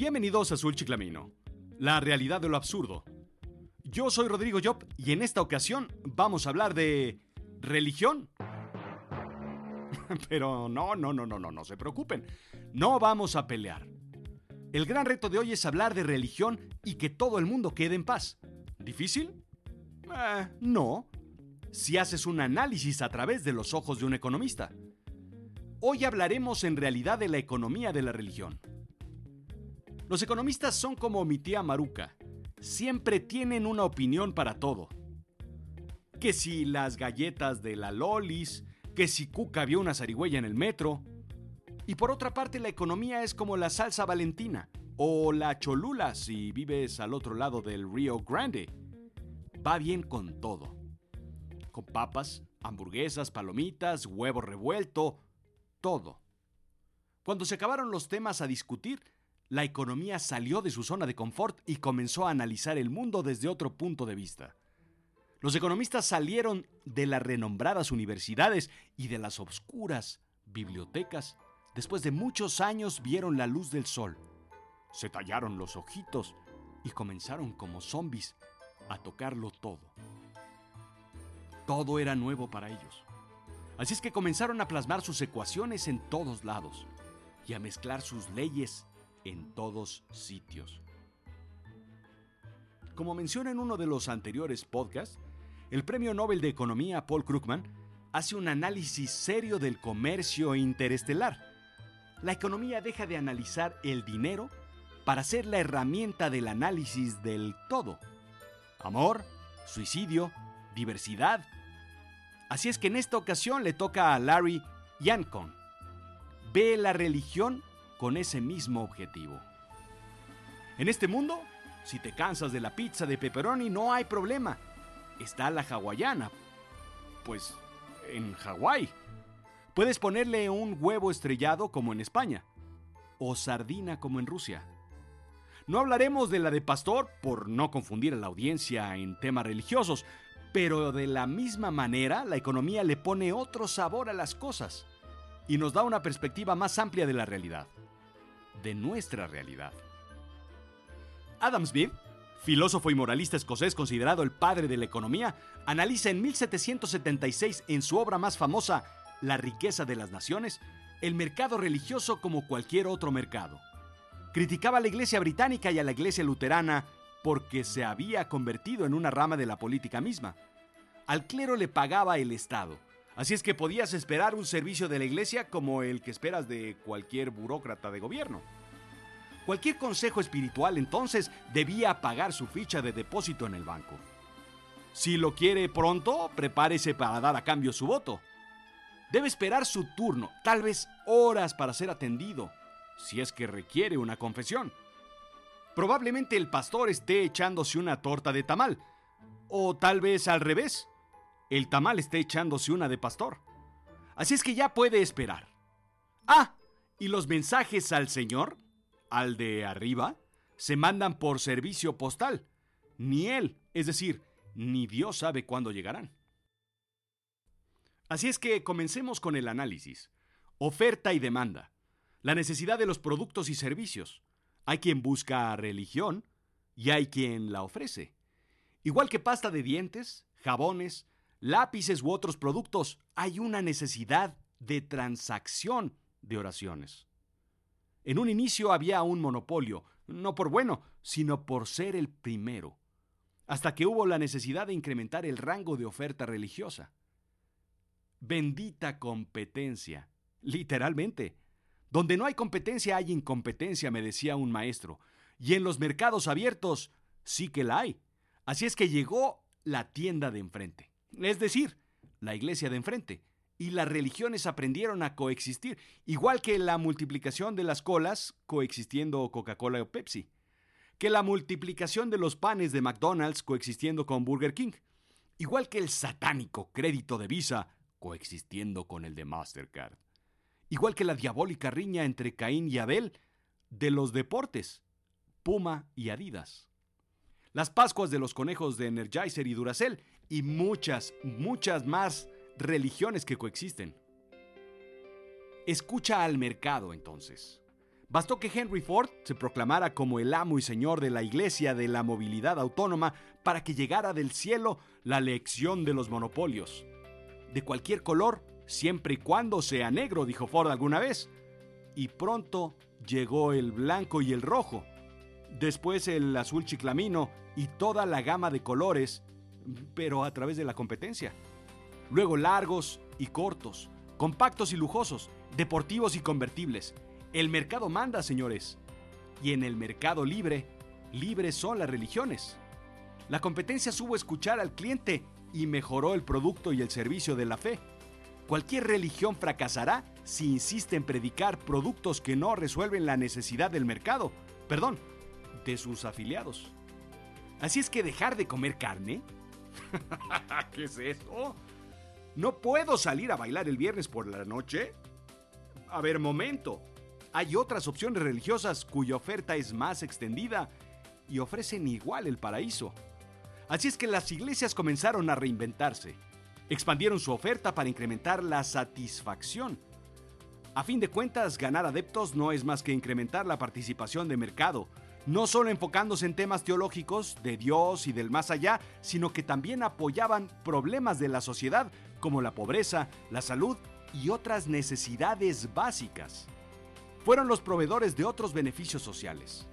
Bienvenidos a Azul Chiclamino, la realidad de lo absurdo. Yo soy Rodrigo Job y en esta ocasión vamos a hablar de religión. Pero no, no, no, no, no, no se preocupen. No vamos a pelear. El gran reto de hoy es hablar de religión y que todo el mundo quede en paz. ¿Difícil? Eh, no. Si haces un análisis a través de los ojos de un economista. Hoy hablaremos en realidad de la economía de la religión. Los economistas son como mi tía Maruca. Siempre tienen una opinión para todo. Que si las galletas de la Lolis, que si Cuca vio una zarigüeya en el metro. Y por otra parte, la economía es como la salsa valentina o la cholula si vives al otro lado del Río Grande. Va bien con todo. Con papas, hamburguesas, palomitas, huevo revuelto, todo. Cuando se acabaron los temas a discutir, la economía salió de su zona de confort y comenzó a analizar el mundo desde otro punto de vista. Los economistas salieron de las renombradas universidades y de las obscuras bibliotecas. Después de muchos años vieron la luz del sol. Se tallaron los ojitos y comenzaron como zombies a tocarlo todo. Todo era nuevo para ellos. Así es que comenzaron a plasmar sus ecuaciones en todos lados y a mezclar sus leyes en todos sitios. Como menciona en uno de los anteriores podcasts, el Premio Nobel de Economía Paul Krugman hace un análisis serio del comercio interestelar. La economía deja de analizar el dinero para ser la herramienta del análisis del todo. Amor, suicidio, diversidad. Así es que en esta ocasión le toca a Larry Yancon. Ve la religión con ese mismo objetivo. En este mundo, si te cansas de la pizza de pepperoni, no hay problema. Está la hawaiana. Pues en Hawái. Puedes ponerle un huevo estrellado como en España. O sardina como en Rusia. No hablaremos de la de pastor por no confundir a la audiencia en temas religiosos, pero de la misma manera la economía le pone otro sabor a las cosas y nos da una perspectiva más amplia de la realidad de nuestra realidad. Adam Smith, filósofo y moralista escocés considerado el padre de la economía, analiza en 1776 en su obra más famosa, La riqueza de las naciones, el mercado religioso como cualquier otro mercado. Criticaba a la Iglesia británica y a la Iglesia luterana porque se había convertido en una rama de la política misma. Al clero le pagaba el Estado, Así es que podías esperar un servicio de la iglesia como el que esperas de cualquier burócrata de gobierno. Cualquier consejo espiritual entonces debía pagar su ficha de depósito en el banco. Si lo quiere pronto, prepárese para dar a cambio su voto. Debe esperar su turno, tal vez horas para ser atendido, si es que requiere una confesión. Probablemente el pastor esté echándose una torta de tamal, o tal vez al revés el tamal está echándose una de pastor. Así es que ya puede esperar. Ah, y los mensajes al Señor, al de arriba, se mandan por servicio postal. Ni Él, es decir, ni Dios sabe cuándo llegarán. Así es que comencemos con el análisis. Oferta y demanda. La necesidad de los productos y servicios. Hay quien busca religión y hay quien la ofrece. Igual que pasta de dientes, jabones, lápices u otros productos, hay una necesidad de transacción de oraciones. En un inicio había un monopolio, no por bueno, sino por ser el primero, hasta que hubo la necesidad de incrementar el rango de oferta religiosa. Bendita competencia, literalmente. Donde no hay competencia hay incompetencia, me decía un maestro, y en los mercados abiertos sí que la hay. Así es que llegó la tienda de enfrente es decir, la iglesia de enfrente. Y las religiones aprendieron a coexistir, igual que la multiplicación de las colas coexistiendo Coca-Cola o Pepsi, que la multiplicación de los panes de McDonald's coexistiendo con Burger King, igual que el satánico crédito de Visa coexistiendo con el de Mastercard, igual que la diabólica riña entre Caín y Abel de los deportes, Puma y Adidas las Pascuas de los conejos de Energizer y Duracell y muchas, muchas más religiones que coexisten. Escucha al mercado entonces. Bastó que Henry Ford se proclamara como el amo y señor de la Iglesia de la Movilidad Autónoma para que llegara del cielo la lección de los monopolios. De cualquier color, siempre y cuando sea negro, dijo Ford alguna vez. Y pronto llegó el blanco y el rojo. Después el azul chiclamino y toda la gama de colores, pero a través de la competencia. Luego largos y cortos, compactos y lujosos, deportivos y convertibles el mercado manda, señores. Y en el mercado libre, libres son las religiones. La competencia supo escuchar al cliente y mejoró el producto y el servicio de la fe. Cualquier religión fracasará si insiste en predicar productos que no resuelven la necesidad del mercado, perdón, de sus afiliados. Así es que dejar de comer carne. ¿Qué es eso? ¿No puedo salir a bailar el viernes por la noche? A ver, momento. Hay otras opciones religiosas cuya oferta es más extendida y ofrecen igual el paraíso. Así es que las iglesias comenzaron a reinventarse. Expandieron su oferta para incrementar la satisfacción. A fin de cuentas, ganar adeptos no es más que incrementar la participación de mercado, no solo enfocándose en temas teológicos de Dios y del más allá, sino que también apoyaban problemas de la sociedad como la pobreza, la salud y otras necesidades básicas. Fueron los proveedores de otros beneficios sociales.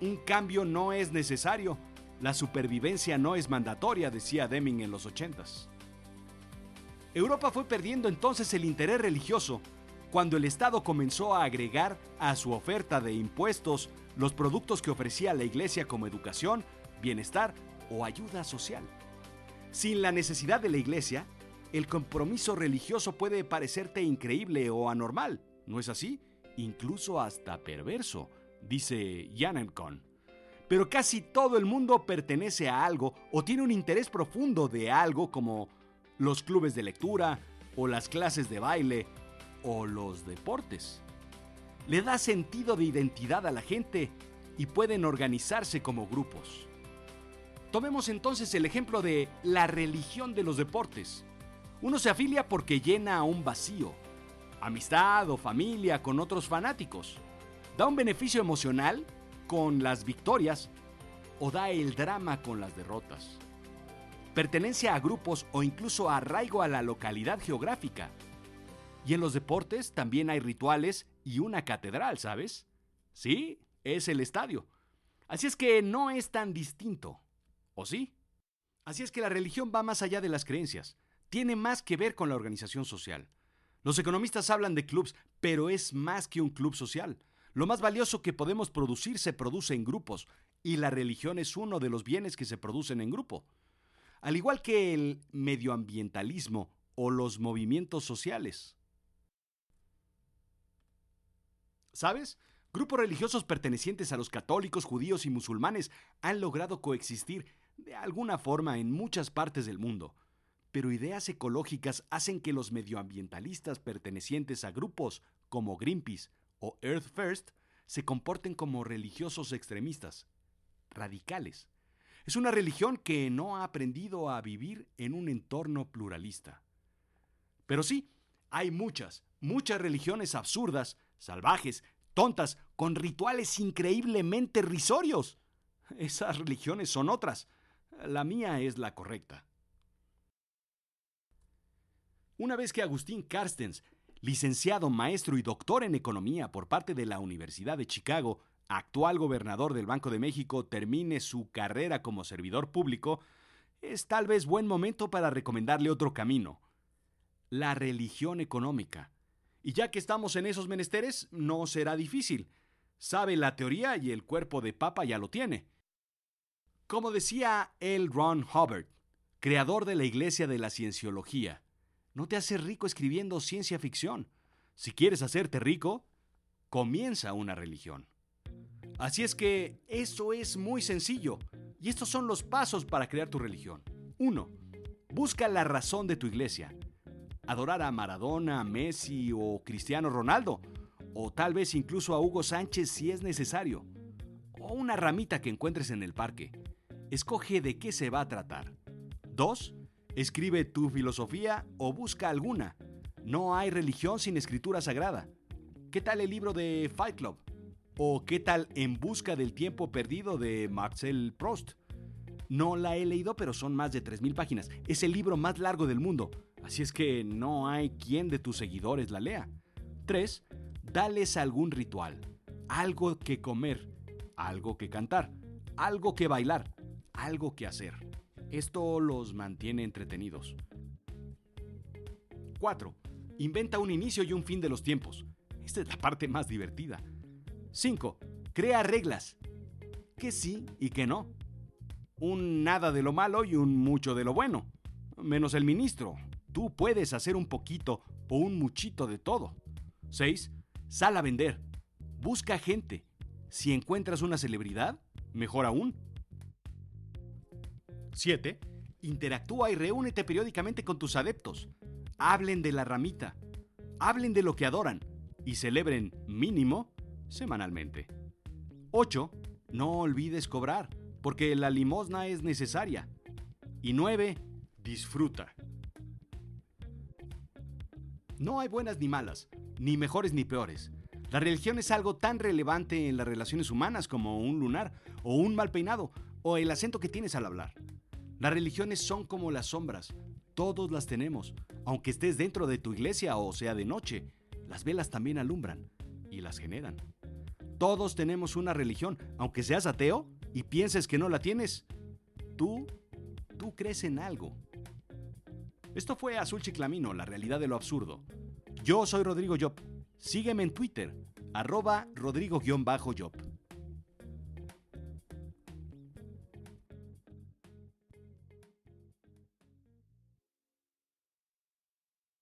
Un cambio no es necesario, la supervivencia no es mandatoria, decía Deming en los 80 Europa fue perdiendo entonces el interés religioso cuando el Estado comenzó a agregar a su oferta de impuestos los productos que ofrecía la Iglesia como educación, bienestar o ayuda social. Sin la necesidad de la Iglesia, el compromiso religioso puede parecerte increíble o anormal, ¿no es así? incluso hasta perverso, dice Con. Pero casi todo el mundo pertenece a algo o tiene un interés profundo de algo como los clubes de lectura o las clases de baile o los deportes. Le da sentido de identidad a la gente y pueden organizarse como grupos. Tomemos entonces el ejemplo de la religión de los deportes. Uno se afilia porque llena un vacío, amistad o familia con otros fanáticos. Da un beneficio emocional con las victorias o da el drama con las derrotas. Pertenencia a grupos o incluso arraigo a la localidad geográfica. Y en los deportes también hay rituales y una catedral, ¿sabes? Sí, es el estadio. Así es que no es tan distinto. ¿O sí? Así es que la religión va más allá de las creencias. Tiene más que ver con la organización social. Los economistas hablan de clubs, pero es más que un club social. Lo más valioso que podemos producir se produce en grupos, y la religión es uno de los bienes que se producen en grupo. Al igual que el medioambientalismo o los movimientos sociales. ¿Sabes? Grupos religiosos pertenecientes a los católicos, judíos y musulmanes han logrado coexistir de alguna forma en muchas partes del mundo pero ideas ecológicas hacen que los medioambientalistas pertenecientes a grupos como Greenpeace o Earth First se comporten como religiosos extremistas, radicales. Es una religión que no ha aprendido a vivir en un entorno pluralista. Pero sí, hay muchas, muchas religiones absurdas, salvajes, tontas, con rituales increíblemente risorios. Esas religiones son otras. La mía es la correcta. Una vez que Agustín Carstens, licenciado, maestro y doctor en economía por parte de la Universidad de Chicago, actual gobernador del Banco de México, termine su carrera como servidor público, es tal vez buen momento para recomendarle otro camino, la religión económica. Y ya que estamos en esos menesteres, no será difícil. Sabe la teoría y el cuerpo de papa ya lo tiene. Como decía L. Ron Hubbard, creador de la Iglesia de la Cienciología, no te haces rico escribiendo ciencia ficción. Si quieres hacerte rico, comienza una religión. Así es que eso es muy sencillo. Y estos son los pasos para crear tu religión. 1. Busca la razón de tu iglesia. Adorar a Maradona, Messi o Cristiano Ronaldo. O tal vez incluso a Hugo Sánchez si es necesario. O una ramita que encuentres en el parque. Escoge de qué se va a tratar. 2. Escribe tu filosofía o busca alguna. No hay religión sin escritura sagrada. ¿qué tal el libro de Fight Club? ¿O qué tal En Busca del Tiempo Perdido de Marcel Proust? No la he leído, pero son más de 3.000 páginas. Es el libro más largo del mundo, así es que no hay quien de tus seguidores la lea. 3. Dales algún ritual, algo que comer, algo que cantar, algo que bailar, algo que hacer. Esto los mantiene entretenidos. 4. Inventa un inicio y un fin de los tiempos. Esta es la parte más divertida. 5. Crea reglas. Que sí y que no. Un nada de lo malo y un mucho de lo bueno. Menos el ministro. Tú puedes hacer un poquito o un muchito de todo. 6. Sal a vender. Busca gente. Si encuentras una celebridad, mejor aún. 7. Interactúa y reúnete periódicamente con tus adeptos. Hablen de la ramita. Hablen de lo que adoran. Y celebren mínimo semanalmente. 8. No olvides cobrar, porque la limosna es necesaria. Y 9. Disfruta. No hay buenas ni malas, ni mejores ni peores. La religión es algo tan relevante en las relaciones humanas como un lunar, o un mal peinado, o el acento que tienes al hablar. Las religiones son como las sombras, todos las tenemos, aunque estés dentro de tu iglesia o sea de noche. Las velas también alumbran y las generan. Todos tenemos una religión, aunque seas ateo y pienses que no la tienes. Tú, tú crees en algo. Esto fue Azul Chiclamino, la realidad de lo absurdo. Yo soy Rodrigo Job. Sígueme en Twitter, arroba Rodrigo-Job.